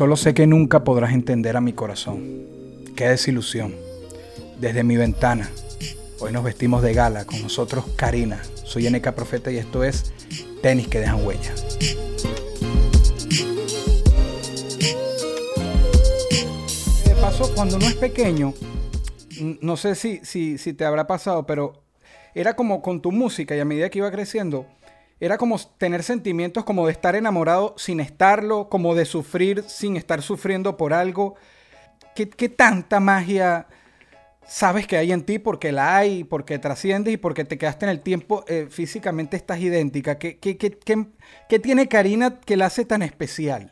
Solo sé que nunca podrás entender a mi corazón. Qué desilusión. Desde mi ventana. Hoy nos vestimos de gala. Con nosotros Karina. Soy NK Profeta y esto es Tenis que dejan huella. De paso, cuando uno es pequeño, no sé si, si, si te habrá pasado, pero era como con tu música y a medida que iba creciendo, era como tener sentimientos como de estar enamorado sin estarlo, como de sufrir sin estar sufriendo por algo. ¿Qué, qué tanta magia sabes que hay en ti porque la hay, porque trasciendes y porque te quedaste en el tiempo, eh, físicamente estás idéntica? ¿Qué, qué, qué, qué- tiene Karina que la hace tan especial?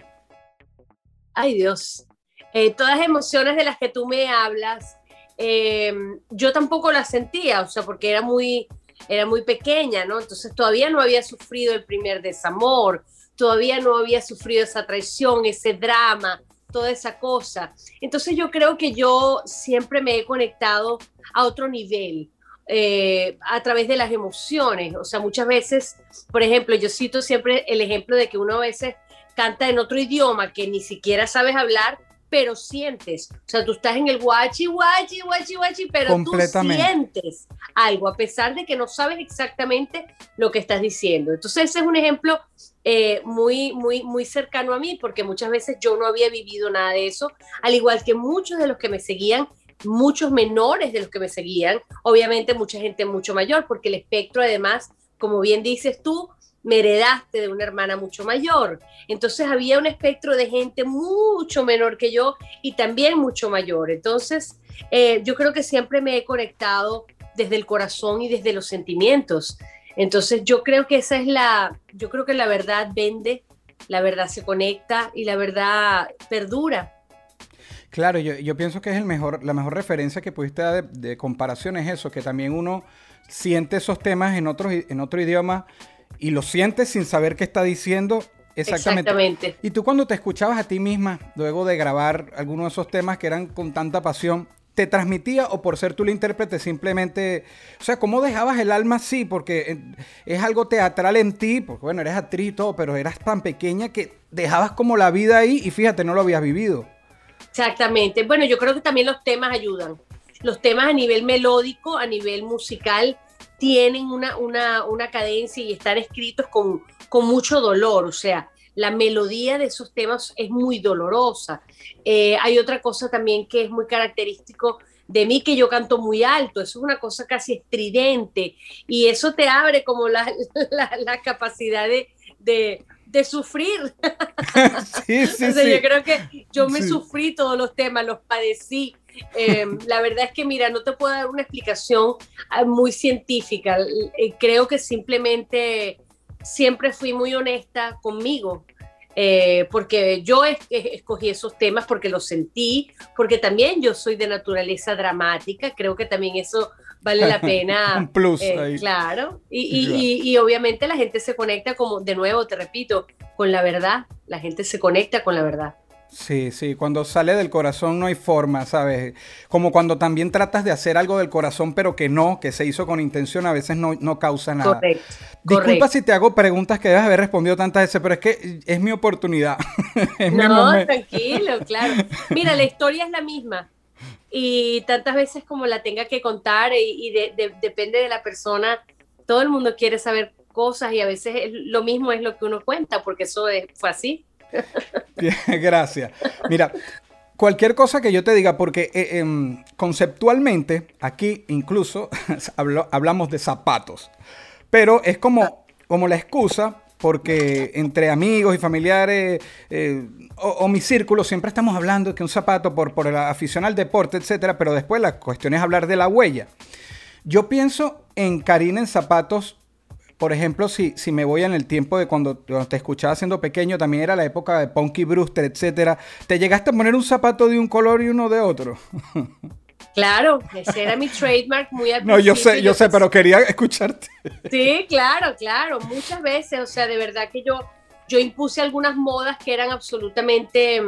Ay Dios, Eh, todas emociones de las que tú me hablas, eh, yo tampoco las sentía, o sea, porque era muy, era muy pequeña, ¿no? Entonces todavía no había sufrido el primer desamor, todavía no había sufrido esa traición, ese drama, toda esa cosa. Entonces yo creo que yo siempre me he conectado a otro nivel. eh, a través de las emociones, o sea, muchas veces, por ejemplo, yo cito siempre el ejemplo de que uno a veces canta en otro idioma que ni siquiera sabes hablar, pero sientes. O sea, tú estás en el guachi, guachi, guachi, guachi, pero tú sientes algo, a pesar de que no sabes exactamente lo que estás diciendo. Entonces, ese es un ejemplo eh, muy, muy, muy cercano a mí, porque muchas veces yo no había vivido nada de eso, al igual que muchos de los que me seguían, muchos menores de los que me seguían, obviamente mucha gente mucho mayor, porque el espectro además, como bien dices tú, me heredaste de una hermana mucho mayor. Entonces había un espectro de gente mucho menor que yo y también mucho mayor. Entonces eh, yo creo que siempre me he conectado desde el corazón y desde los sentimientos. Entonces yo creo que esa es la, yo creo que la verdad vende, la verdad se conecta y la verdad perdura. Claro, yo, pienso que es el mejor, la mejor referencia que pudiste dar de, de comparación es eso, que también uno siente esos temas en otro, en otro idioma y lo siente sin saber qué está diciendo. Exactamente. Exactamente. Y tú cuando te escuchabas a ti misma, luego de grabar algunos de esos temas que eran con tanta pasión, ¿te transmitía o por ser tú la intérprete simplemente, o sea, cómo dejabas el alma así? Porque eh, es algo teatral en ti, porque bueno, eres actriz y todo, pero eras tan pequeña que dejabas como la vida ahí y fíjate, no lo habías vivido. Exactamente. Bueno, yo creo que también los temas ayudan. Los temas a nivel melódico, a nivel musical, tienen una, una, una cadencia y están escritos con, con mucho dolor. O sea, la melodía de esos temas es muy dolorosa. Eh, hay otra cosa también que es muy característico de mí, que yo canto muy alto. Eso es una cosa casi estridente. Y eso te abre como la, la, la capacidad de, de, de sufrir. sí, sí, o sea, sí. yo creo que yo me sufrí todos los temas, los padecí. Eh, la verdad es que, mira, no te puedo dar una explicación ah, muy científica. Eh, creo que simplemente siempre fui muy honesta conmigo. eh, porque yo es- es- escogí esos temas porque los sentí, porque también yo soy de naturaleza dramática, creo que también eso vale la pena. Un plus eh, ahí. Claro, y, y- y- y obviamente la gente se conecta como, de nuevo, te repito, con la verdad, la gente se conecta con la verdad. Sí, sí, cuando sale del corazón no hay forma, ¿sabes? Como cuando también tratas de hacer algo del corazón, pero que no, que se hizo con intención, a veces no, no causa nada. Correcto. Disculpa correcto. si te hago preguntas que debes haber respondido tantas veces, pero es que es mi oportunidad. es No, tranquilo, claro. Mira, la historia es la misma. Y tantas veces como la tenga que contar y, y de- de- depende de la persona, todo el mundo quiere saber cosas y a veces es- lo mismo es lo que uno cuenta, porque eso es- fue así. Gracias. Mira, cualquier cosa que yo te diga, porque eh, em, conceptualmente aquí incluso hablamos de zapatos, pero es como, como la excusa. Porque entre amigos y familiares eh, o, o mi círculo siempre estamos hablando de que un zapato por, por la afición al deporte, etcétera, pero después la cuestión es hablar de la huella. Yo pienso en Karina en zapatos por ejemplo, si, si me voy en el tiempo de cuando, cuando te escuchaba siendo pequeño, también era la época de Punky Brewster, etcétera. ¿Te llegaste a poner un zapato de un color y uno de otro? Claro, ese era mi trademark muy al No, yo sé, yo sé, pero quería escucharte. Sí, claro, claro, muchas veces, o sea, de verdad que yo, yo impuse algunas modas que eran absolutamente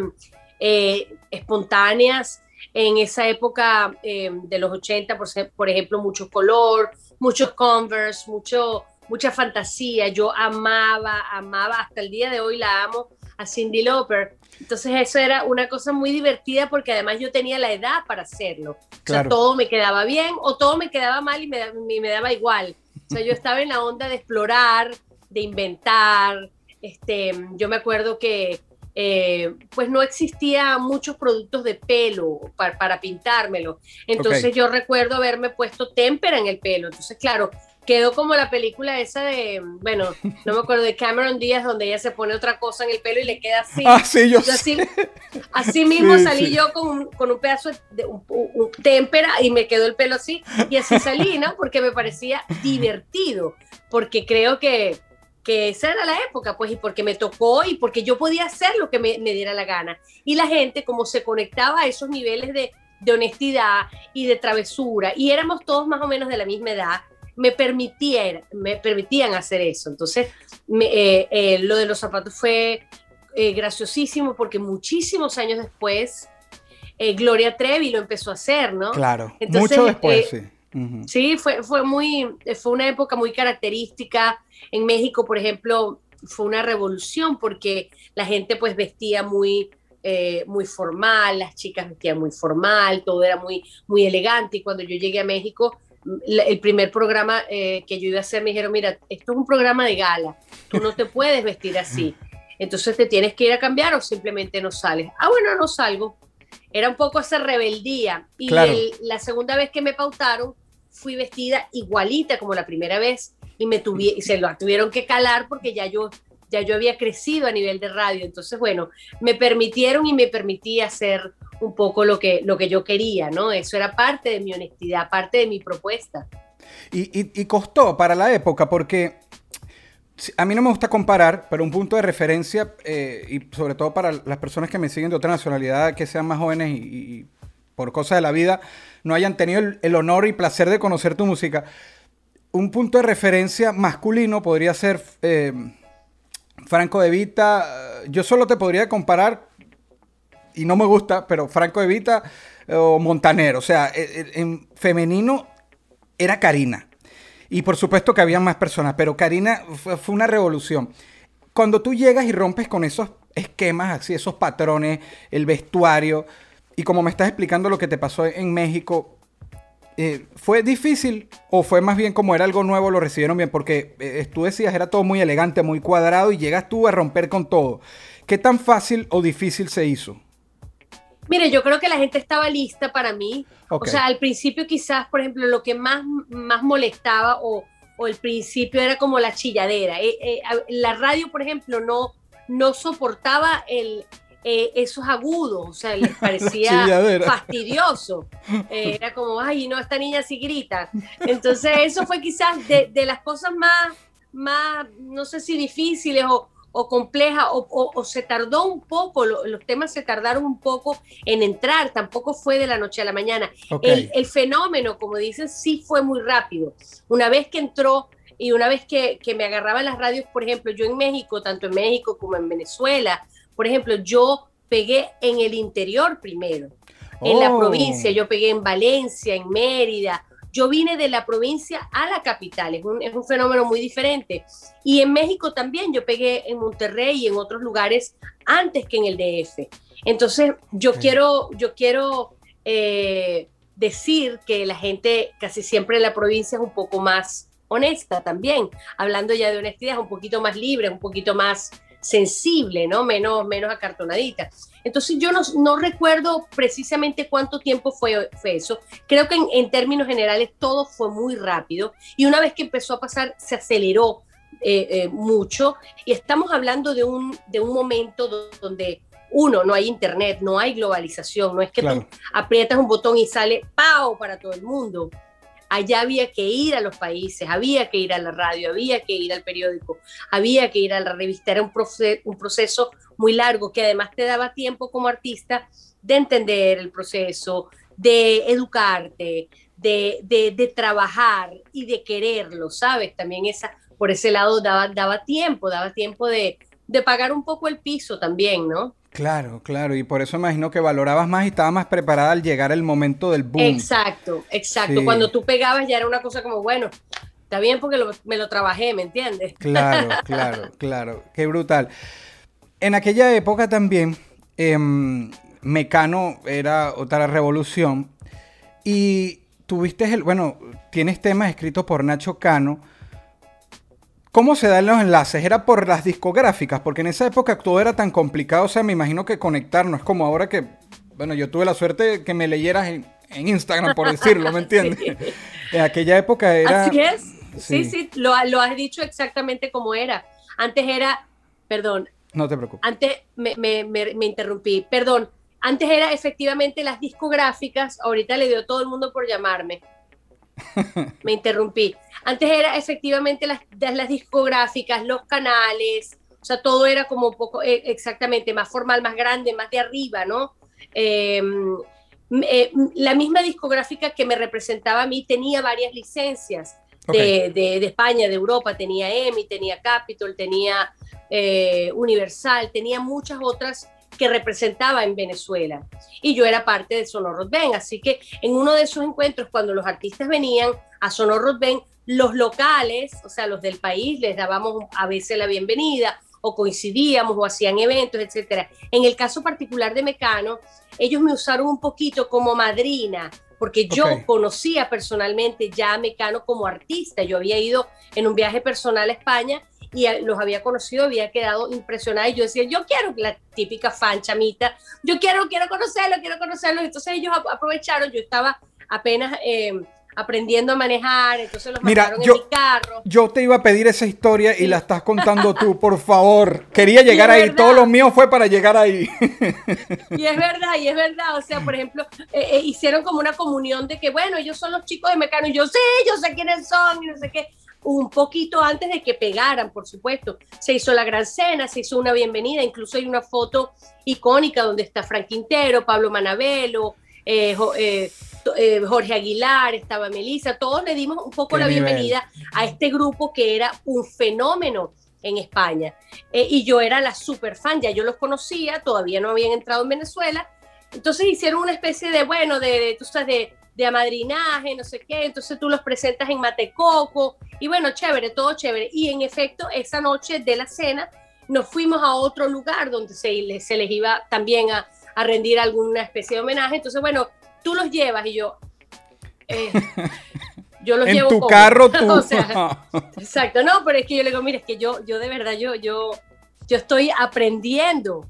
eh, espontáneas en esa época eh, de los 80, por, por ejemplo, mucho color, muchos Converse, mucho, mucha fantasía. Yo amaba, amaba, hasta el día de hoy la amo a Cindy Lauper. Entonces eso era una cosa muy divertida porque además yo tenía la edad para hacerlo. O sea, Claro. todo me quedaba bien o todo me quedaba mal y me, y me daba igual. O sea, yo estaba en la onda de explorar, de inventar. Este, yo me acuerdo que eh, pues no existía muchos productos de pelo para, para pintármelo. Entonces yo recuerdo haberme puesto témpera en el pelo. Entonces, claro, quedó como la película esa de, bueno, no me acuerdo, de Cameron Díaz, donde ella se pone otra cosa en el pelo y le queda así. Ah, sí, yo así, así mismo Sí, salí sí. yo con un, con un pedazo de un- un témpera y me quedó el pelo así y así salí, ¿no? Porque me parecía divertido, porque creo que, que esa era la época, pues, y porque me tocó y porque yo podía hacer lo que me, me diera la gana. Y la gente, como se conectaba a esos niveles de, de honestidad y de travesura, y éramos todos más o menos de la misma edad, me, me permitían hacer eso. Entonces, me- eh, eh, lo de los zapatos fue eh, graciosísimo porque muchísimos años después Gloria Trevi lo empezó a hacer, ¿no? Claro, Entonces, mucho después, sí. Sí, fue, fue muy, fue una época muy característica. En México, por ejemplo, fue una revolución porque la gente pues vestía muy, eh, muy formal, las chicas vestían muy formal, todo era muy, muy elegante. Y cuando yo llegué a México, el primer programa eh, que yo iba a hacer me dijeron, mira, esto es un programa de gala, tú no te puedes vestir así. Entonces te tienes que ir a cambiar o simplemente no sales. Ah, bueno, no salgo. Era un poco esa rebeldía. Y Claro. el- la segunda vez que me pautaron, fui vestida igualita como la primera vez y me tuvi- se lo tuvieron que calar porque ya yo ya yo había crecido a nivel de radio, entonces bueno, me permitieron y me permití hacer un poco lo que lo que yo quería, ¿no? Eso era parte de mi honestidad, parte de mi propuesta. Y, costó para la época porque a mí no me gusta comparar, pero un punto de referencia, eh, y sobre todo para las personas que me siguen de otra nacionalidad, que sean más jóvenes y, por cosas de la vida, no hayan tenido el, el honor y placer de conocer tu música. Un punto de referencia masculino podría ser eh, Franco De Vita. Yo solo te podría comparar y no me gusta, pero Franco Evita eh, o Montaner. O sea, eh, eh, en femenino era Karina. Y por supuesto que había más personas, pero Karina fue, fue una revolución. Cuando tú llegas y rompes con esos esquemas, así, esos patrones, el vestuario, y como me estás explicando lo que te pasó en México, eh, ¿fue difícil o fue más bien como era algo nuevo, lo recibieron bien? Porque eh, tú decías, era todo muy elegante, muy cuadrado, y llegas tú a romper con todo. ¿Qué tan fácil o difícil se hizo? Mire, yo creo que la gente estaba lista para mí. Ok. O sea, al principio quizás, por ejemplo, lo que más, más molestaba o, o el principio era como la chilladera. Eh, eh, la radio, por ejemplo, no, no soportaba el, eh, esos agudos, o sea, les parecía fastidioso. Eh, era como, ay, no, esta niña sí grita. Entonces, eso fue quizás de, de las cosas más, más, no sé si difíciles o, o complejas, o, o- o se tardó un poco, lo- los temas se tardaron un poco en entrar, tampoco fue de la noche a la mañana. El, el fenómeno, como dicen, sí fue muy rápido. Una vez que entró y una vez que, que me agarraban las radios, por ejemplo, yo en México, tanto en México como en Venezuela, por ejemplo, yo pegué en el interior primero, en la Oh. provincia, yo pegué en Valencia, en Mérida. Yo vine de la provincia a la capital, es un, es un fenómeno muy diferente. Y en México también, yo pegué en Monterrey y en otros lugares antes que en el DF. Entonces, yo Sí. quiero, yo quiero eh, decir que la gente casi siempre en la provincia es un poco más honesta también, hablando ya de honestidad, es un poquito más libre, un poquito más sensible, ¿no? Menos, menos acartonadita. Entonces yo no, no recuerdo precisamente cuánto tiempo fue, fue eso. Creo que en, en términos generales todo fue muy rápido y una vez que empezó a pasar se aceleró eh, eh, mucho y estamos hablando de un, de un momento do- donde uno, no hay internet, no hay globalización, no es que Claro. tú aprietas un botón y sale ¡pau! para todo el mundo. Allá había que ir a los países, había que ir a la radio, había que ir al periódico, había que ir a la revista, era un proceso, muy largo que además te daba tiempo como artista de entender el proceso, de educarte, de, de, trabajar y de quererlo, ¿sabes? También esa, por ese lado daba, daba tiempo, daba tiempo de, de pagar un poco el piso también, ¿no? Claro, claro, y por eso imagino que valorabas más y estabas más preparada al llegar el momento del boom. Exacto, exacto. Cuando tú pegabas ya era una cosa como, bueno, está bien porque me lo trabajé, ¿me entiendes? Claro, claro, claro, qué brutal. En aquella época también, em, Mecano era otra revolución y tuviste el, bueno, tienes temas escritos por Nacho Cano ¿Cómo se dan los enlaces? ¿Era por las discográficas? Porque en esa época todo era tan complicado, o sea, me imagino que conectar no es como ahora que, bueno, yo tuve la suerte que me leyeras en, Instagram, por decirlo, ¿me entiendes? En aquella época era... Así es, sí, sí, lo, has dicho exactamente como era. Antes era, perdón. No te preocupes. Antes me, me interrumpí, perdón. Antes era efectivamente las discográficas, ahorita le dio todo el mundo por llamarme me interrumpí. Antes era efectivamente las, las discográficas, los canales, o sea, todo era como un poco eh, exactamente más formal, más grande, más de arriba, ¿no? Em, eh, la misma discográfica que me representaba a mí tenía varias licencias de, de, España, de Europa, tenía EMI, tenía Capitol, tenía eh, Universal, tenía muchas otras que representaba en Venezuela. Y yo era parte de Sonoro Ben, así que en uno de esos encuentros, cuando los artistas venían a Sonoro Ben, los locales, o sea, los del país, les dábamos a veces la bienvenida o coincidíamos o hacían eventos, etcétera. En el caso particular de Mecano, ellos me usaron un poquito como madrina, porque yo conocía personalmente ya a Mecano como artista. Yo había ido en un viaje personal a España y los había conocido, había quedado impresionada y yo decía, yo quiero la típica fan chamita, yo quiero, quiero conocerlo, quiero conocerlo. Entonces ellos aprovecharon, yo estaba apenas... Eh, aprendiendo a manejar, entonces los Mira, yo, en mi carro. Yo te iba a pedir esa historia y la estás contando tú, por favor. Quería llegar ahí, todo lo mío fue para llegar ahí. Y es verdad, y es verdad, o sea, por ejemplo, eh, eh, hicieron como una comunión de que, bueno, ellos son los chicos de Mecano, y yo, sí, yo sé quiénes son, y no sé qué un poquito antes de que pegaran, por supuesto. Se hizo la gran cena, se hizo una bienvenida, incluso hay una foto icónica donde está Frank Quintero, Pablo Manabelo, eh, eh, eh, Jorge Aguilar, estaba Melissa, todos le dimos un poco la bienvenida a este grupo que era un fenómeno en España. y yo era la super fan, ya yo los conocía, todavía no habían entrado en Venezuela. Entonces hicieron una especie de, bueno, de, de, tú sabes, de, de amadrinaje, no sé qué, entonces tú los presentas en Matecoco y bueno, chévere, todo chévere. Y en efecto, esa noche de la cena nos fuimos a otro lugar donde se, se les iba también a, a, rendir alguna especie de homenaje. Entonces, bueno, tú los llevas y yo... Eh, yo los en llevo tu carro tú. exacto, no, pero es que yo le digo, mira, es que yo, yo de verdad, yo, yo, yo estoy aprendiendo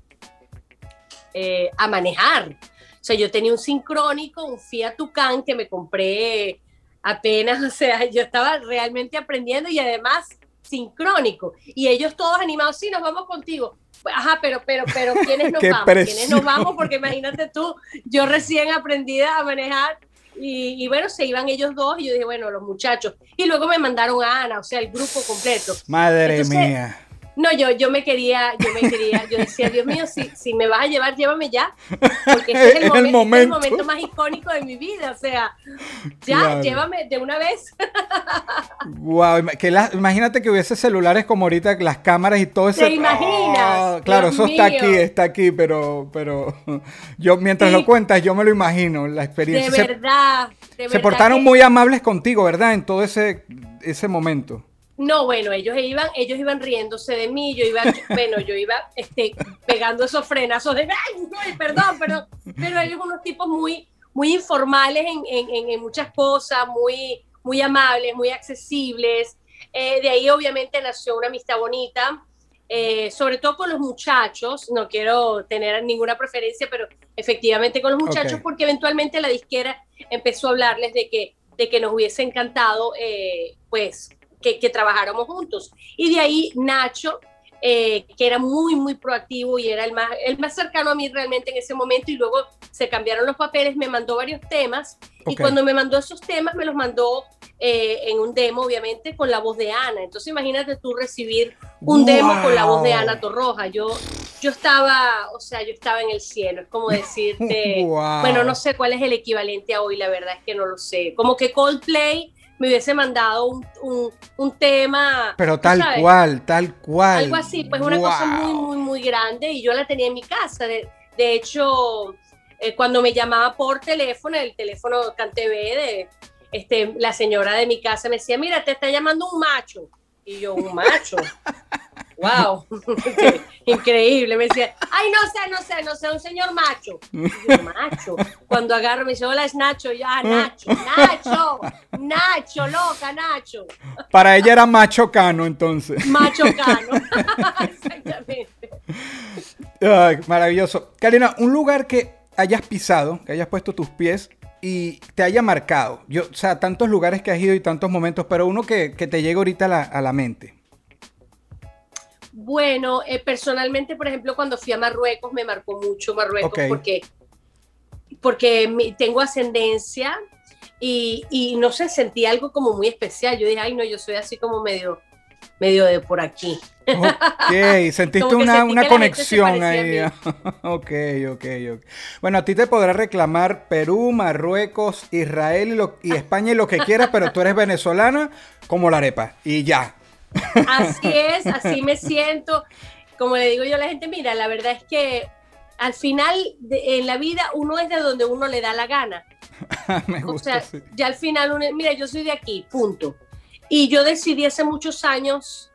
eh, a manejar. O sea, yo tenía un sincrónico, un Fiat Tucán que me compré apenas, o sea, yo estaba realmente aprendiendo y además sincrónico. Y ellos todos animados, sí, nos vamos contigo. Ajá, pero, pero, pero, ¿quiénes nos vamos? ¿Quiénes nos vamos? Porque imagínate tú, yo recién aprendida a manejar y, bueno, se iban ellos dos y yo dije, bueno, los muchachos. Y luego me mandaron a Ana, o sea, el grupo completo. Madre mía. No, yo, yo me quería, yo me quería, yo decía, Dios mío, si, si me vas a llevar, llévame ya, porque este es el, el, momento. el momento más icónico de mi vida, o sea, ya, llévame de una vez. wow, que la, imagínate que hubiese celulares como ahorita, las cámaras y todo eso. ¿Te imaginas? Oh, claro, eso está aquí, está aquí, pero, pero yo mientras lo cuentas, yo me lo imagino, la experiencia. De verdad, se, se portaron muy amables contigo, ¿verdad? En todo ese, ese momento. No, bueno, ellos iban, ellos iban riéndose de mí, yo iba, bueno, yo iba este, pegando esos frenazos de, ay, perdón, perdón, pero ellos unos tipos muy, muy informales en, muchas cosas, muy, muy amables, muy accesibles. Eh, de ahí obviamente nació una amistad bonita, eh, sobre todo con los muchachos, no quiero tener ninguna preferencia, pero efectivamente con los muchachos, porque eventualmente la disquera empezó a hablarles de que, de que nos hubiese encantado, eh, pues, que, trabajáramos juntos. Y de ahí Nacho eh, que era muy, muy proactivo y era el más, el más cercano a mí realmente en ese momento y luego se cambiaron los papeles, me mandó varios temas y cuando me mandó esos temas me los mandó eh, en un demo, obviamente, con la voz de Ana. Entonces imagínate tú recibir un demo con la voz de Ana Torroja. Yo, yo estaba, o sea, yo estaba en el cielo. Es como decirte, bueno, no sé cuál es el equivalente a hoy, la verdad es que no lo sé. Como que Coldplay me hubiese mandado un, un, tema. Pero tal cual, tal cual. Algo así, pues una cosa muy, muy, muy grande y yo la tenía en mi casa. De, de hecho, eh, cuando me llamaba por teléfono, el teléfono CanTV de este, la señora de mi casa me decía, mira, te está llamando un macho. Y yo, un macho. wow, increíble. Me decía, ay, no sé, no sé, no sé, un señor macho. macho. Cuando agarro me dice, hola, es Nacho. ya ah, Nacho, Nacho, Nacho, loca, Nacho. Para ella era macho cano, entonces. Macho cano. Exactamente. maravilloso. Karina, un lugar que hayas pisado, que hayas puesto tus pies y te haya marcado. Yo, o sea, tantos lugares que has ido y tantos momentos, pero uno que, te llegue ahorita a la, mente. Bueno, eh, personalmente, por ejemplo, cuando fui a Marruecos, me marcó mucho Marruecos porque, porque tengo ascendencia y, y, no sé, sentí algo como muy especial. Yo dije, ay, no, yo soy así como medio medio de por aquí. Ok, sentiste una, una conexión ahí. ok, ok, ok. Bueno, a ti te podrá reclamar Perú, Marruecos, Israel y, España y lo que quieras, pero tú eres venezolana como la arepa y ya. Así es, así me siento. Como le digo yo a la gente, mira, la verdad es que al final en la vida uno es de donde uno le da la gana. me gusta, o sea, ya al final, uno, mira, yo soy de aquí, punto. Y yo decidí hace muchos años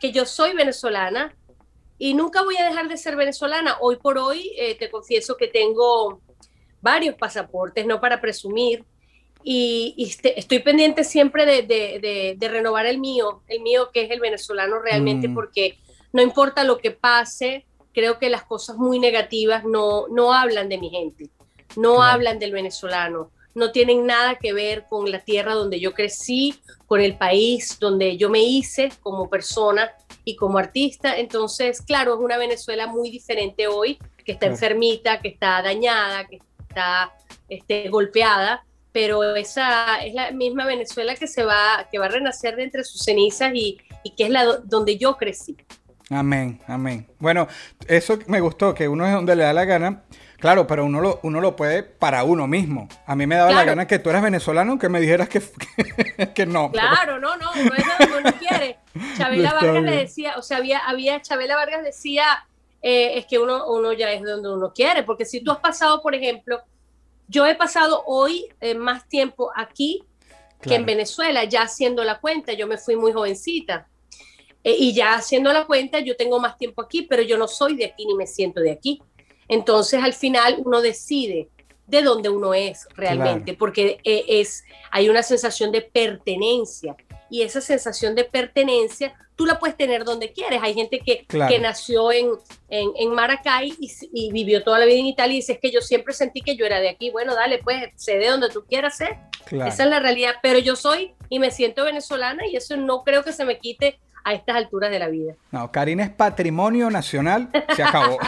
que yo soy venezolana y nunca voy a dejar de ser venezolana. Hoy por hoy eh, te confieso que tengo varios pasaportes, no para presumir, y, este, estoy pendiente siempre de, renovar el mío, el mío que es el venezolano realmente, mm. porque no importa lo que pase, creo que las cosas muy negativas no, no hablan de mi gente, no hablan del venezolano no tienen nada que ver con la tierra donde yo crecí, con el país donde yo me hice como persona y como artista. Entonces, claro, es una Venezuela muy diferente hoy, que está enfermita, que está dañada, que está este, golpeada, pero esa es la misma Venezuela que se va, que va a renacer de entre sus cenizas y, y que es la donde yo crecí. Amén, amén. Bueno, eso me gustó, que uno es donde le da la gana. Claro, pero uno lo, uno lo puede para uno mismo. A mí me daba la gana que tú eras venezolano, que me dijeras que, que, no. Claro, no, no, no es lo que uno quiere. Chabela Vargas le decía, o sea, había, había Chabela Vargas decía, eh, es que uno, uno ya es donde uno quiere, porque si tú has pasado, por ejemplo, yo he pasado hoy eh, más tiempo aquí que en Venezuela, ya haciendo la cuenta, yo me fui muy jovencita. Eh, y ya haciendo la cuenta, yo tengo más tiempo aquí, pero yo no soy de aquí ni me siento de aquí. Entonces, al final, uno decide de dónde uno es realmente, porque eh, es, hay una sensación de pertenencia y esa sensación de pertenencia tú la puedes tener donde quieres. Hay gente que, que nació en, en, Maracay y, vivió toda la vida en Italia y dice es que yo siempre sentí que yo era de aquí. Bueno, dale, pues sé de donde tú quieras ser. Esa es la realidad, pero yo soy y me siento venezolana y eso no creo que se me quite a estas alturas de la vida. No, Karina es patrimonio nacional, se acabó.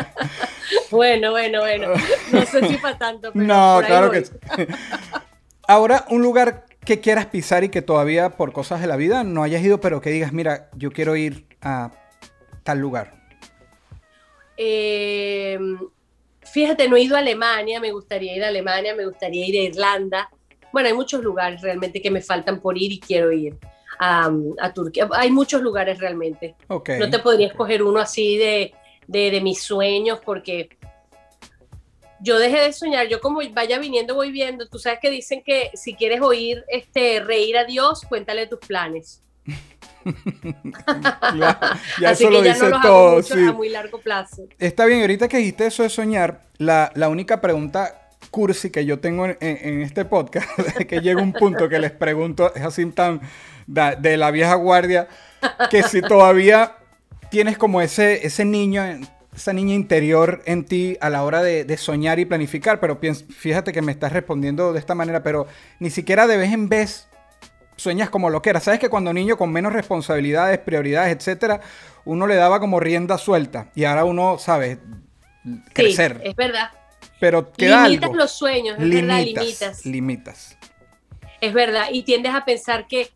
bueno, bueno, bueno. No sé si para tanto. Pero no, claro que sí. Ahora, un lugar que quieras pisar y que todavía por cosas de la vida no hayas ido, pero que digas, mira, yo quiero ir a tal lugar. Em, fíjate, no he ido a Alemania, me gustaría ir a Alemania, me gustaría ir a Irlanda. Bueno, hay muchos lugares realmente que me faltan por ir y quiero ir a, Turquía. Hay muchos lugares realmente. No te podría escoger uno así de, de, mis sueños porque yo dejé de soñar, yo como vaya viniendo voy viendo, tú sabes que dicen que si quieres oír este reír a Dios, cuéntale tus planes. ya, Así que ya no los todo, a muy largo plazo. Está bien, ahorita que dijiste eso de soñar, la, la única pregunta cursi que yo tengo en, en este podcast es que llega un punto que les pregunto, es así tan de la vieja guardia, que si todavía tienes como ese, ese niño, esa niña interior en ti a la hora de, soñar y planificar, pero fíjate que me estás respondiendo de esta manera, pero ni siquiera de vez en vez sueñas como lo que era. Sabes que cuando niño con menos responsabilidades, prioridades, etcétera, uno le daba como rienda suelta y ahora uno, sabe crecer. Sí, es verdad. Pero queda limitas los sueños, es limitas, verdad, limitas. Limitas. Es verdad, y tiendes a pensar que,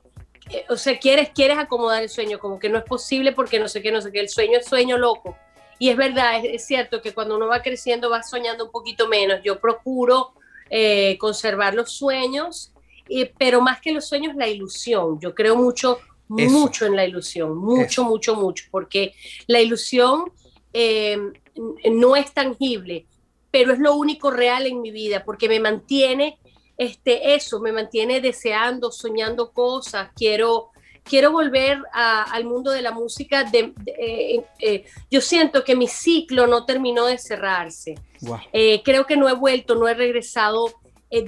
o sea, quieres, quieres acomodar el sueño, como que no es posible porque no sé qué, no sé qué, el sueño es sueño loco. Y es verdad, es, cierto que cuando uno va creciendo va soñando un poquito menos. Yo procuro eh, conservar los sueños, pero más que los sueños, la ilusión. Yo creo mucho, mucho en la ilusión, mucho, mucho, mucho, porque la ilusión eh, no es tangible, pero es lo único real en mi vida, porque me mantiene este, eso, me mantiene deseando, soñando cosas, quiero, quiero volver al mundo de la música. De, eh, eh, yo siento que mi ciclo no terminó de cerrarse. Eh, creo que no he vuelto, no he regresado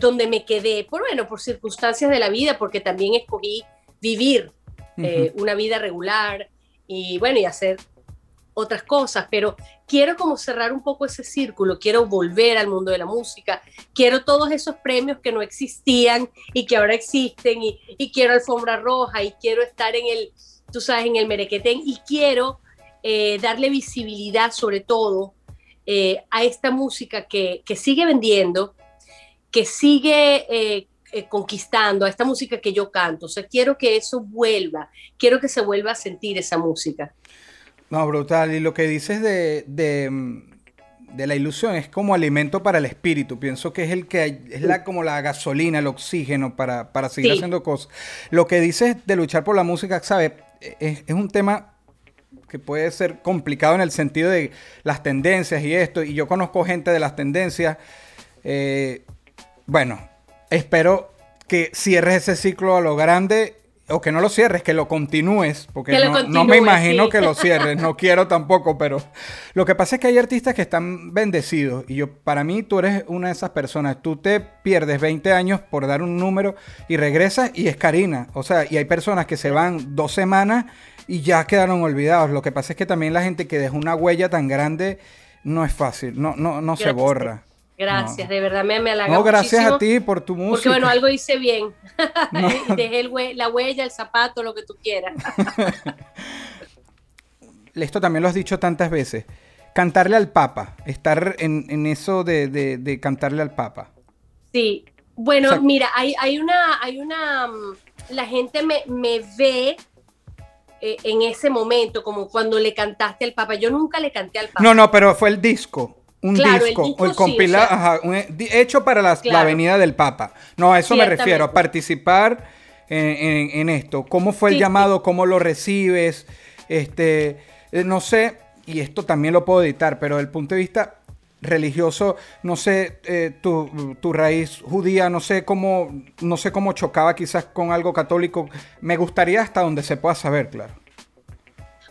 donde me quedé, por bueno, por circunstancias de la vida, porque también escogí vivir una vida regular y bueno, y hacer otras cosas, pero quiero como cerrar un poco ese círculo, quiero volver al mundo de la música, quiero todos esos premios que no existían y que ahora existen y, quiero alfombra roja y quiero estar en el, tú sabes, en el merequetén y quiero eh, darle visibilidad sobre todo eh, a esta música que, sigue vendiendo, que sigue... Eh, conquistando, a esta música que yo canto. O sea, quiero que eso vuelva, quiero que se vuelva a sentir esa música. No, brutal. Y lo que dices de, de, la ilusión es como alimento para el espíritu. Pienso que es el que es la como la gasolina, el oxígeno para, seguir haciendo cosas. Lo que dices de luchar por la música, ¿sabes? Es, un tema que puede ser complicado en el sentido de las tendencias y esto. Y yo conozco gente de las tendencias. Eh, bueno, espero que cierres ese ciclo a lo grande o que no lo cierres, que lo continúes, porque no, me imagino que lo cierres, no quiero tampoco, pero lo que pasa es que hay artistas que están bendecidos y yo, para mí tú eres una de esas personas, tú te pierdes 20 años por dar un número y regresas y es Karina, o sea, y hay personas que se van dos semanas y ya quedaron olvidados, lo que pasa es que también la gente que deja una huella tan grande no es fácil, no, no, no se borra. Gracias, de verdad me, me halaga No, gracias a ti por tu música. Porque bueno, algo hice bien. Dejé la huella, el zapato, lo que tú quieras. Esto también lo has dicho tantas veces. Cantarle al Papa, estar en, eso de, cantarle al Papa. Sí, bueno, mira, hay, hay, una, hay una, mm, la gente me, ve eh, en ese momento, como cuando le cantaste al Papa. Yo nunca le canté al Papa. No, no, pero fue el disco un disco, el compilado, hecho para la, Avenida del Papa. No, a eso me refiero, a participar en, esto. ¿Cómo fue el llamado? ¿Cómo lo recibes? Este, eh, no sé, y esto también lo puedo editar, pero desde el punto de vista religioso, no sé, eh, tu, tu, raíz judía, no sé cómo, no sé cómo chocaba quizás con algo católico. Me gustaría hasta donde se pueda saber, claro.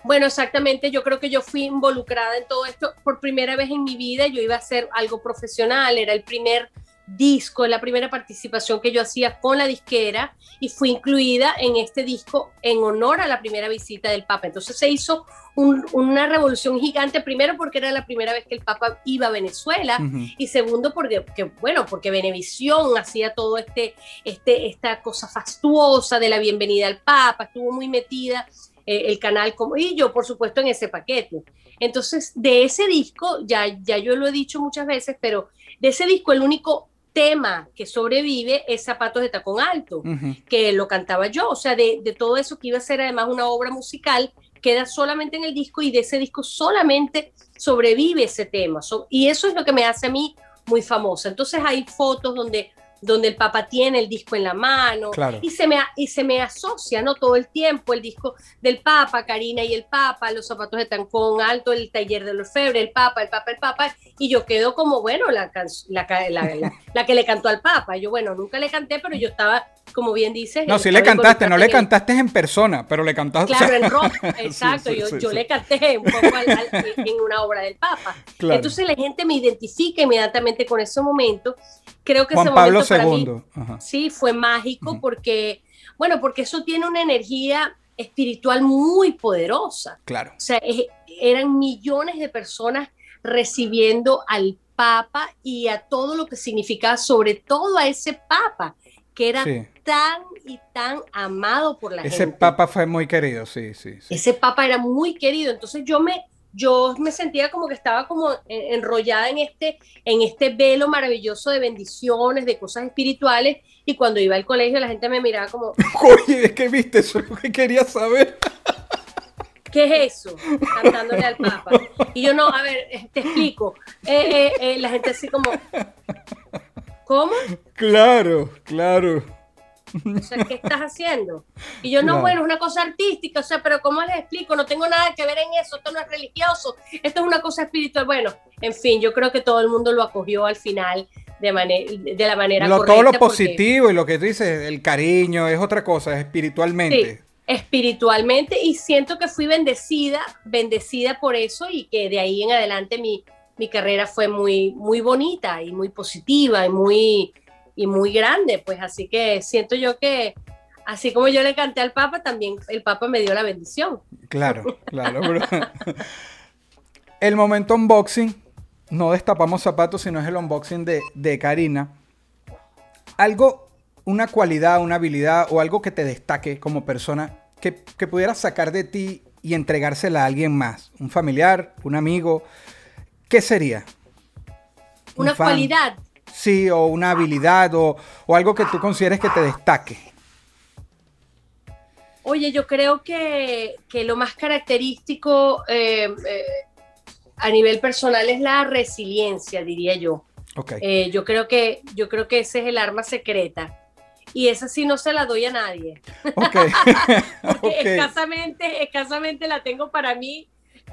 Bueno, exactamente, yo creo que yo fui involucrada en todo esto por primera vez en mi vida, yo iba a hacer algo profesional, era el primer disco, la primera participación que yo hacía con la disquera y fui incluida en este disco en honor a la primera visita del Papa. Entonces se hizo una revolución gigante, primero porque era la primera vez que el Papa iba a Venezuela y segundo porque, bueno, porque Venevisión hacía todo este, este, esta cosa fastuosa de la bienvenida al Papa, estuvo muy metida eh, el canal como, y yo por supuesto en ese paquete. Entonces, de ese disco, ya, ya yo lo he dicho muchas veces, pero de ese disco el único tema que sobrevive es Zapatos de Tacón Alto, que lo cantaba yo, o sea, de, de, todo eso que iba a ser además una obra musical, queda solamente en el disco y de ese disco solamente sobrevive ese tema. y eso es lo que me hace a mí muy famosa. Entonces hay fotos donde donde el Papa tiene el disco en la mano y, se me, y se me asocia ¿no? todo el tiempo el disco del Papa, Karina y el Papa, los zapatos de tancón alto, el taller de los febres, el Papa, el Papa, el Papa, y yo quedo como, bueno, la, la, la, la, que le cantó al Papa. Yo, bueno, nunca le canté, pero yo estaba, como bien dices. No, sí le cantaste, no le cantaste en persona, pero le cantaste. Claro, en rock, exacto, yo, yo le canté un poco en una obra del Papa. Entonces la gente me identifica inmediatamente con ese momento creo que Juan ese Pablo II. sí fue mágico porque, bueno, porque eso tiene una energía espiritual muy poderosa. Claro. O sea, eran millones de personas recibiendo al Papa y a todo lo que significaba, sobre todo a ese Papa que era Sí. tan y tan amado por la Ese gente. papa fue muy querido, sí, sí. sí. Ese papa era muy querido, entonces yo me, yo me sentía como que estaba como en- enrollada en este, en este velo maravilloso de bendiciones, de cosas espirituales, y cuando iba al colegio la gente me miraba como, Oye, es que viste, eso es lo que quería saber. ¿qué es eso? Cantándole al papa. Y yo no, a ver, eh, te explico. Eh, eh, eh, la gente así como, ¿cómo? Claro, claro. O sea, ¿qué estás haciendo? Y yo, no, bueno, es una cosa artística, o sea, pero ¿cómo les explico? No tengo nada que ver en eso, esto no es religioso, esto es una cosa espiritual. Bueno, en fin, yo creo que todo el mundo lo acogió al final de, de la manera Lo- correcta. todo lo porque- positivo y lo que tú dices, el cariño, es otra cosa, es espiritualmente. Sí, espiritualmente y siento que fui bendecida, bendecida por eso y que de ahí en adelante mi, mi carrera fue muy, muy bonita y muy positiva y muy, y muy grande, pues así que siento yo que así como yo le canté al Papa, también el Papa me dio la bendición. Claro, claro. bro. el momento unboxing, no destapamos zapatos, sino es el unboxing de, de Karina. Algo, una cualidad, una habilidad o algo que te destaque como persona que, que pudieras sacar de ti y entregársela a alguien más, un familiar, un amigo, ¿qué sería? Un Una cualidad. Sí, o una habilidad o, o algo que tú consideres que te destaque. Oye, yo creo que, que lo más característico eh, eh, a nivel personal es la resiliencia, diría yo. Ok. Eh, yo creo que yo creo que ese es el arma secreta y esa sí no se la doy a nadie Ok. porque Ok. escasamente escasamente la tengo para mí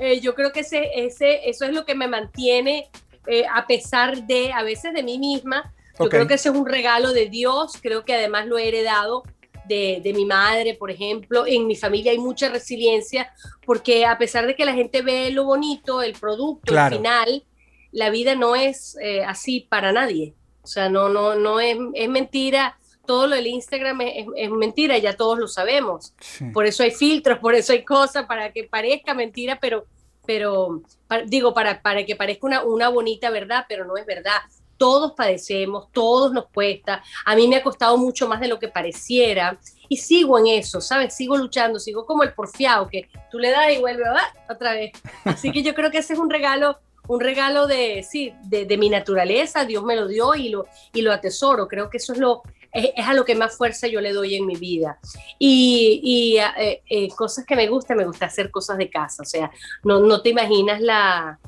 Eh, yo creo que ese, ese eso es lo que me mantiene eh, a pesar de a veces de mí misma yo Ok. creo que ese es un regalo de Dios creo que además lo he heredado de, de mi madre, por ejemplo. En mi familia hay mucha resiliencia porque a pesar de que la gente ve lo bonito, el producto, Claro. el final, la vida no es eh, así para nadie. O sea, no, no, no es, es mentira. Todo lo del Instagram es, es- mentira, ya todos lo sabemos. Sí. Por eso hay filtros, por eso hay cosas para que parezca mentira, pero, pero pa- digo, para, para que parezca una, una bonita verdad, pero no es verdad. Todos padecemos, todos nos cuesta. A mí me ha costado mucho más de lo que pareciera y sigo en eso, ¿sabes? Sigo luchando, sigo como el porfiado que tú le das y vuelve ¡ah! otra vez. Así que yo creo que ese es un regalo, un regalo de, sí, de, de mi naturaleza, Dios me lo dio y lo, y lo atesoro. Creo que eso es lo, es, es a lo que más fuerza yo le doy en mi vida. Y, y, eh, eh, cosas que me gustan, me gusta hacer cosas de casa. O sea, no, no te imaginas la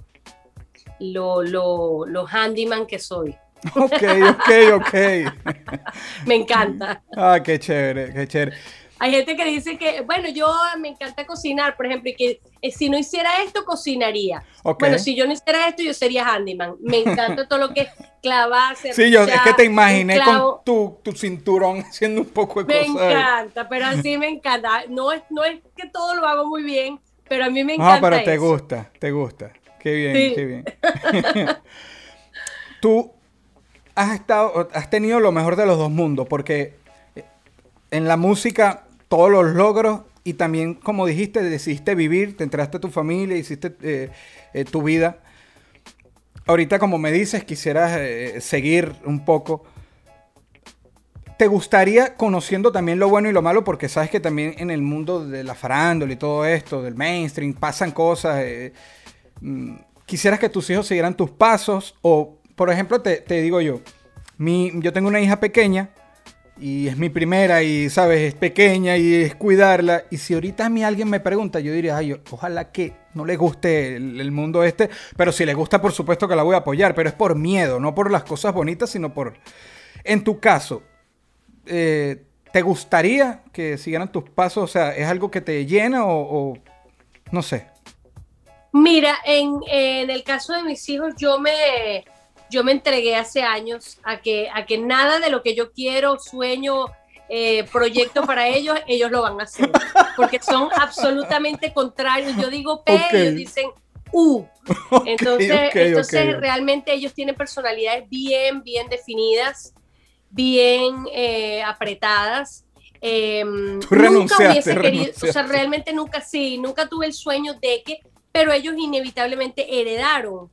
lo, lo, lo handyman que soy. Ok, ok, ok. Me encanta. Ah, qué chévere, qué chévere. Hay gente que dice que, bueno, yo me encanta cocinar, por ejemplo, y que eh, si no hiciera esto, cocinaría. Bueno, si yo no hiciera esto, yo sería handyman. Me encanta todo lo que es clavar, Sí, yo es que te imaginé clavo. con tu, tu cinturón haciendo un poco de Me cosas. ahí. encanta, pero así me encanta. No es, no es que todo lo hago muy bien, pero a mí me Ah, encanta. pero te eso. gusta, te gusta. Qué bien, Sí. qué bien. Tú has estado, has tenido lo mejor de los dos mundos, porque en la música todos los logros y también, como dijiste, decidiste vivir, te entraste a tu familia, hiciste eh, eh, tu vida. Ahorita, como me dices, quisieras eh, seguir un poco. ¿Te gustaría, conociendo también lo bueno y lo malo, porque sabes que también en el mundo de la farándula y todo esto, del mainstream, pasan cosas, mm, quisieras que tus hijos siguieran tus pasos? O, por ejemplo, te, te digo yo, mi, yo tengo una hija pequeña y es mi primera y, ¿sabes? Es pequeña y es cuidarla. Y si ahorita a mí alguien me pregunta, yo diría, ay, ojalá que no le guste el, mundo este, pero si le gusta, por supuesto que la voy a apoyar, pero es por miedo, no por las cosas bonitas, sino por... En tu caso, eh, ¿te gustaría que siguieran tus pasos? O sea, ¿es algo que te llena o, o no sé? Mira, en, en el caso de mis hijos, yo me, yo me entregué hace años a que, a que nada de lo que yo quiero, sueño, eh, proyecto para ellos, ellos lo van a hacer. Porque son absolutamente contrarios. Yo digo P, ellos dicen U. Entonces, entonces realmente ellos tienen personalidades bien, bien definidas, bien eh, apretadas. Eh, nunca hubiese querido, o sea, realmente nunca, sí, nunca tuve el sueño de que, pero ellos inevitablemente heredaron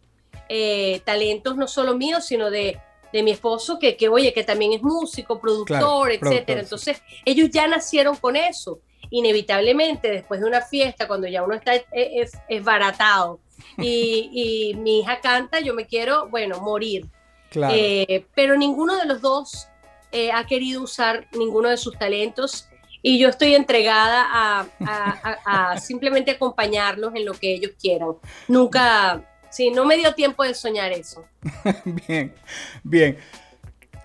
eh, talentos no solo míos, sino de de mi esposo, que, que oye, que también es músico, productor, etcétera. Entonces, ellos ya nacieron con eso. Inevitablemente, después de una fiesta, cuando ya uno está es, es baratado y, mi hija canta, yo me quiero, bueno, morir. Eh, pero ninguno de los dos eh, ha querido usar ninguno de sus talentos y yo estoy entregada a, simplemente acompañarlos en lo que ellos quieran. Nunca, sí, no me dio tiempo de soñar eso. bien, bien.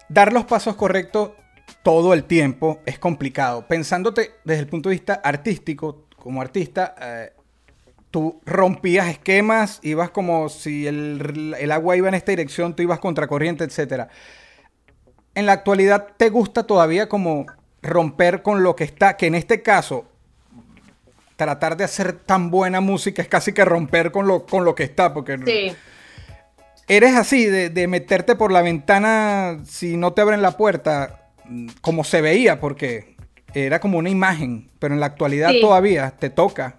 Dar los pasos correctos todo el tiempo es complicado. Pensándote desde el punto de vista artístico, como artista, eh, tú rompías esquemas, ibas como si el, el, agua iba en esta dirección, tú ibas contracorriente, etc. En la actualidad, ¿te gusta todavía como romper con lo que está, que en este caso, tratar de hacer tan buena música es casi que romper con lo, con lo que está, porque sí. eres así, de, meterte por la ventana si no te abren la puerta, como se veía, porque era como una imagen, pero en la actualidad todavía te toca.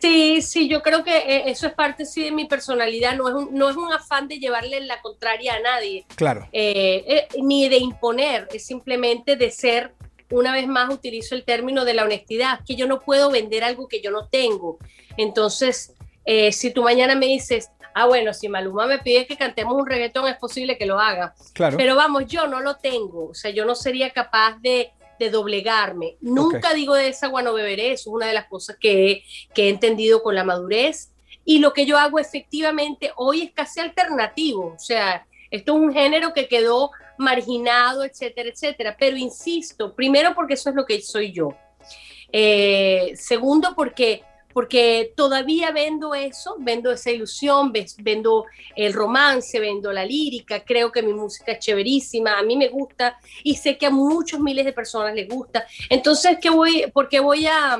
Sí, sí, yo creo que eh, eso es parte sí de mi personalidad, no es un, no es un afán de llevarle la contraria a nadie. Claro. Eh, eh, ni de imponer, es simplemente de ser una vez más utilizo el término de la honestidad, que yo no puedo vender algo que yo no tengo. Entonces, eh, si tú mañana me dices, ah, bueno, si Maluma me pide que cantemos un reggaetón, es posible que lo haga. Claro. Pero vamos, yo no lo tengo, o sea, yo no sería capaz de, doblegarme. Nunca digo de esa agua no beberé, eso es una de las cosas que, que he entendido con la madurez. Y lo que yo hago efectivamente hoy es casi alternativo, o sea, esto es un género que quedó marginado, etcétera, etcétera. Pero insisto, primero porque eso es lo que soy yo. Eh, segundo porque porque todavía vendo eso, vendo esa ilusión, vendo el romance, vendo la lírica, creo que mi música es chéverísima, a mí me gusta y sé que a muchos miles de personas les gusta. Entonces, ¿qué voy, ¿por qué voy a,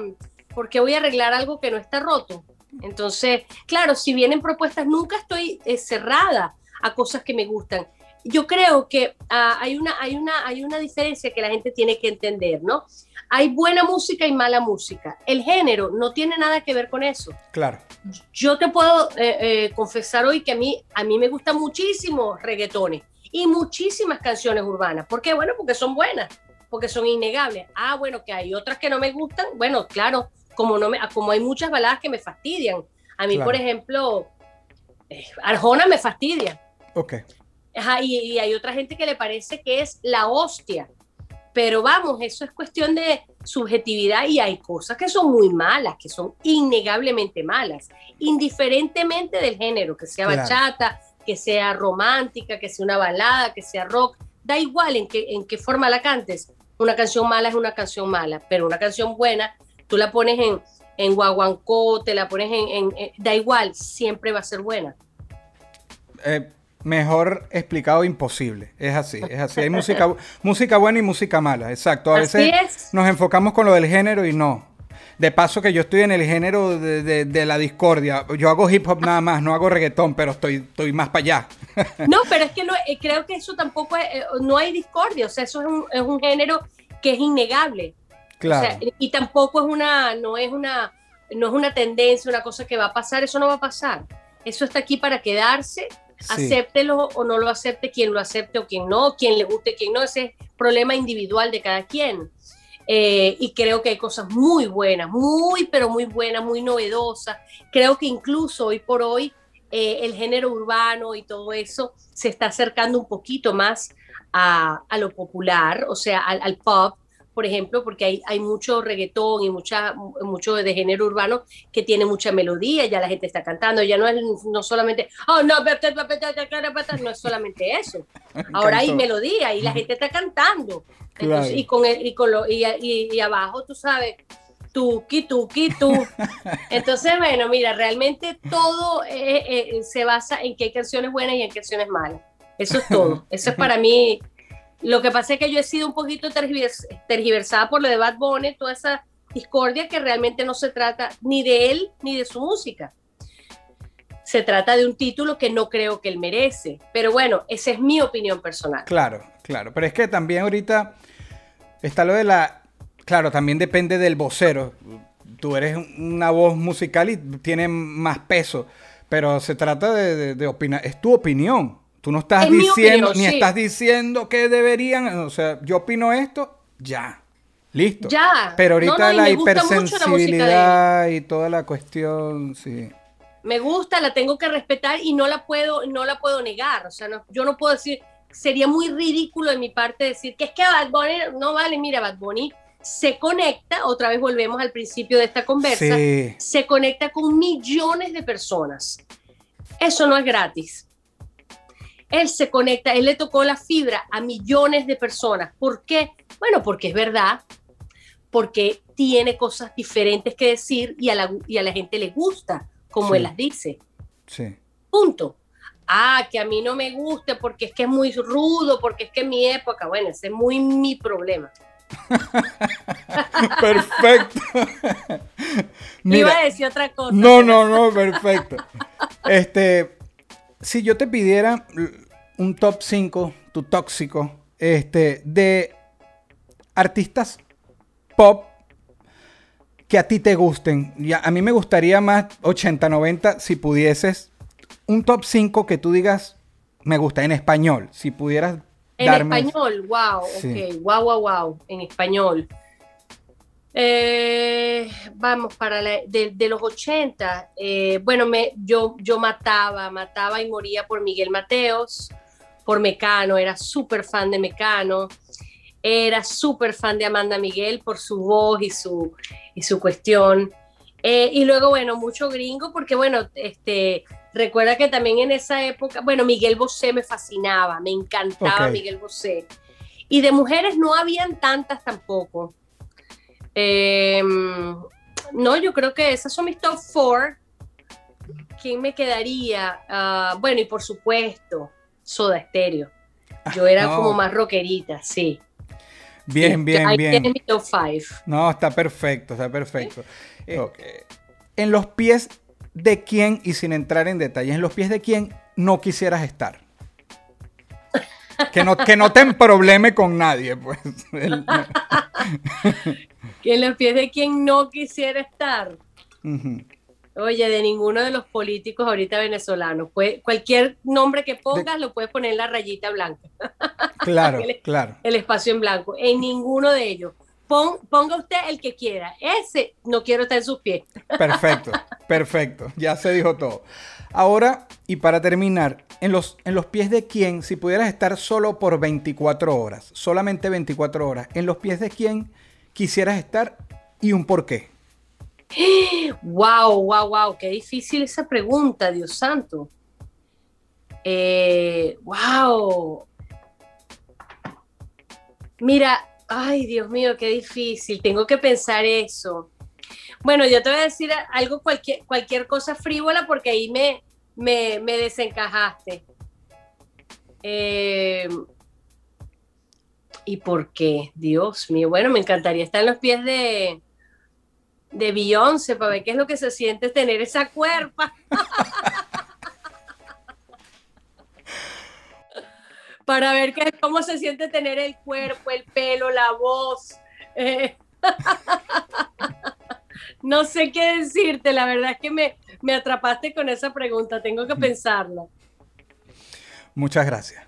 por voy a arreglar algo que no está roto? Entonces, claro, si vienen propuestas, nunca estoy eh, cerrada a cosas que me gustan yo creo que ah, hay, una, hay, una, hay una diferencia que la gente tiene que entender, ¿no? Hay buena música y mala música. El género no tiene nada que ver con eso. Claro. Yo te puedo eh, eh, confesar hoy que a mí, a mí me gustan muchísimo reggaetones y muchísimas canciones urbanas. ¿Por qué? Bueno, porque son buenas, porque son innegables. Ah, bueno, que hay otras que no me gustan. Bueno, claro, como, no me, como hay muchas baladas que me fastidian. A mí, por ejemplo, eh, Arjona me fastidia. Y, hay otra gente que le parece que es la hostia. Pero vamos, eso es cuestión de subjetividad y hay cosas que son muy malas, que son innegablemente malas, indiferentemente del género, que sea bachata, que sea romántica, que sea una balada, que sea rock, da igual en qué, en qué forma la cantes. Una canción mala es una canción mala, pero una canción buena, tú la pones en, en guaguancó, te la pones en, Da igual, siempre va a ser buena. Eh, mejor explicado imposible. Es así, es así. Hay música, música buena y música mala, exacto. A veces nos enfocamos con lo del género y no. De paso que yo estoy en el género de, la discordia. Yo hago hip hop nada más, no hago reggaetón, pero estoy, estoy más para allá. No, pero es que no, eh, creo que eso tampoco es, eh, no hay discordia. O sea, eso es un, es un género que es innegable. Claro. y tampoco es una, no es una, no es una tendencia, una cosa que va a pasar. Eso no va a pasar. Eso está aquí para quedarse Acéptelo o no lo acepte, quien lo acepte o quien no, quien le guste, quien no, ese es problema individual de cada quien. Eh, y creo que hay cosas muy buenas, muy, pero muy buenas, muy novedosas. Creo que incluso hoy por hoy eh, el género urbano y todo eso se está acercando un poquito más a, lo popular, o sea, al pop, por ejemplo, porque hay, hay mucho reggaetón y mucha, mucho de género urbano que tiene mucha melodía, ya la gente está cantando, ya no es no solamente, oh, no, no es solamente eso. Ahora hay melodía y la gente está cantando. y con el, y, con lo, y, y, abajo, tú sabes, tuki, tuki, tú. Entonces, bueno, mira, realmente todo eh, eh, se basa en que hay canciones buenas y en canciones malas. Eso es todo. Eso es para mí lo que pasa es que yo he sido un poquito tergiversada por lo de Bad Bunny, toda esa discordia que realmente no se trata ni de él ni de su música. Se trata de un título que no creo que él merece. Pero bueno, esa es mi opinión personal. Claro, claro. Pero es que también ahorita está lo de la... Claro, también depende del vocero. Tú eres una voz musical y tiene más peso. Pero se trata de, de opinar. Es tu opinión. Tú no estás Es diciendo, opinión, ni sí. estás diciendo que deberían, o sea, yo opino esto, ya. Listo. Ya. Pero ahorita no, la mucho la hipersensibilidad y toda la cuestión, sí. me gusta, la tengo que respetar y no la puedo, no la puedo negar. O sea, no- yo no puedo decir, sería muy ridículo de mi parte decir que es que Bad Bunny, no vale, mira, Bad Bunny se conecta, otra vez volvemos al principio de esta conversa, Sí. se conecta con millones de personas. Eso no es gratis. Él se conecta, él le tocó la fibra a millones de personas. ¿Por qué? Bueno, porque es verdad, porque tiene cosas diferentes que decir y a la, y a la gente le gusta como Sí. él las dice. Sí. Punto. Ah, que a mí no me gusta porque es que es muy rudo, porque es que en mi época, bueno, ese es muy mi problema. Perfecto. Iba Mira, a decir otra cosa. no, no, no, perfecto. Este, si yo te pidiera un top 5, tu tóxico, este, de artistas pop que a ti te gusten. Ya, a mí me gustaría más 80, 90, si pudieses, un top 5 que tú digas, me gusta en español, si pudieras En darme... español, wow, Sí. ok, wow, wow, wow, en español. Eh, vamos, para la, de, de los 80, eh, bueno, me, yo, yo mataba, mataba y moría por Miguel Mateos, por Mecano, era súper fan de Mecano, era súper fan de Amanda Miguel por su voz y su, y su cuestión. Eh, y luego, bueno, mucho gringo, porque bueno, este, recuerda que también en esa época, bueno, Miguel Bosé me fascinaba, me encantaba. Miguel Bosé. Y de mujeres no habían tantas tampoco. Eh, no, yo creo que esas son mis top four. ¿Quién me quedaría? Ah, bueno, y por supuesto, Soda Stereo. Yo era no. como más rockerita, sí. Bien, Sí, bien, ahí bien. tiene mi top five. No, está perfecto, está perfecto. Eh, En los pies de quién, y sin entrar en detalles, en los pies de quién no quisieras estar. Que no, que no te emprobleme con nadie, pues. Que en los pies de quien no quisiera estar. Oye, de ninguno de los políticos ahorita venezolanos. Puede- cualquier nombre que pongas lo puedes poner en la rayita blanca, Claro, claro. el espacio en blanco. En ninguno de ellos. Pon- ponga usted el que quiera. Ese no quiero estar en sus pies. Perfecto, perfecto. Ya se dijo todo. Ahora, y para terminar, en los, en los pies de quién, si pudieras estar solo por 24 horas, solamente 24 horas, en los pies de quién quisieras estar y un por qué. Wow, wow, wow. Qué difícil esa pregunta, Dios santo. Eh, wow. Mira, ay, Dios mío, qué difícil. Tengo que pensar eso. Bueno, yo te voy a decir algo, cualquier, cualquier cosa frívola, porque ahí me, me, me desencajaste. Eh, ¿Y por qué? Dios mío. Bueno, me encantaría estar en los pies de, de Beyoncé para ver qué es lo que se siente tener esa cuerpa. para ver qué, cómo se siente tener el cuerpo, el pelo, la voz. Eh, no sé qué decirte, la verdad es que me, me atrapaste con esa pregunta, tengo que pensarla. Muchas gracias.